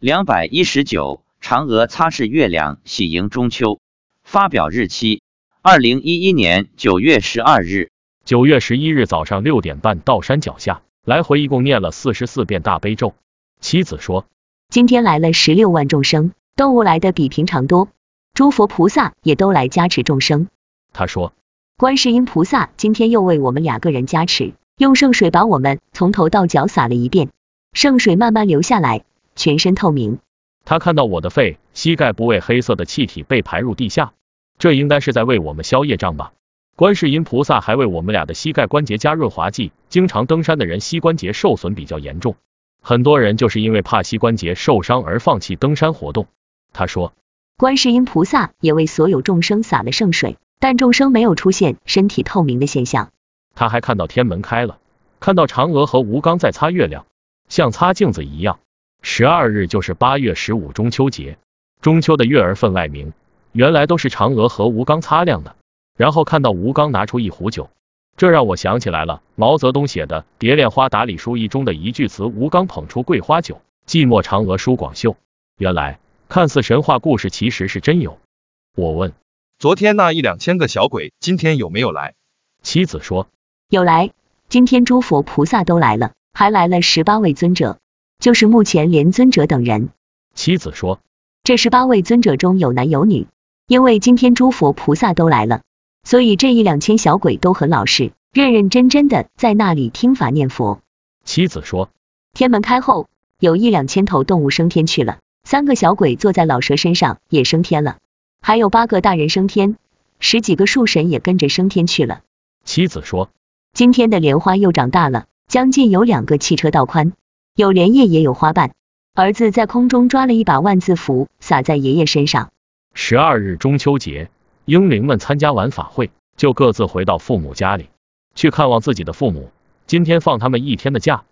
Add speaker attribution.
Speaker 1: 两百一十九，嫦娥擦拭月亮，喜迎中秋。发表日期：二零一一年九月十二日。
Speaker 2: 九月十一日早上六点半到山脚下，来回一共念了四十四遍大悲咒。妻子说：“
Speaker 3: 今天来了十六万众生，动物来的比平常多，诸佛菩萨也都来加持众生。”
Speaker 2: 他说：“
Speaker 3: 观世音菩萨今天又为我们两个人加持，用圣水把我们从头到脚洒了一遍，圣水慢慢流下来，全身透明。
Speaker 2: 他看到我的肺、膝盖部位黑色的气体被排入地下，这应该是在为我们消业障吧。”观世音菩萨还为我们俩的膝盖关节加润滑剂。经常登山的人膝关节受损比较严重，很多人就是因为怕膝关节受伤而放弃登山活动。他说，
Speaker 3: 观世音菩萨也为所有众生洒了圣水，但众生没有出现身体透明的现象。
Speaker 2: 他还看到天门开了，看到嫦娥和吴刚在擦月亮，像擦镜子一样。十二日就是八月十五中秋节，中秋的月儿分外明，原来都是嫦娥和吴刚擦亮的。然后看到吴刚拿出一壶酒，这让我想起来了毛泽东写的《蝶恋花打理书一》中的一句词：吴刚捧出桂花酒，寂寞嫦娥舒广袖。原来看似神话故事，其实是真有。我问，
Speaker 4: 昨天那一两千个小鬼，今天有没有来？
Speaker 2: 妻子说，
Speaker 3: 有来，今天诸佛菩萨都来了，还来了十八位尊者，就是目前连尊者等人。
Speaker 2: 妻子说，
Speaker 3: 这十八位尊者中有男有女，因为今天诸佛菩萨都来了。所以这一两千小鬼都很老实，认认真真的在那里听法念佛。
Speaker 2: 妻子说，
Speaker 3: 天门开后，有一两千头动物升天去了，三个小鬼坐在老蛇身上也升天了，还有八个大人升天，十几个树神也跟着升天去了。
Speaker 2: 妻子说，
Speaker 3: 今天的莲花又长大了，将近有两个汽车道宽，有莲叶也有花瓣。儿子在空中抓了一把万字符，撒在爷爷身上。
Speaker 2: 十二日中秋节。英灵们参加完法会，就各自回到父母家里去看望自己的父母。今天放他们一天的假，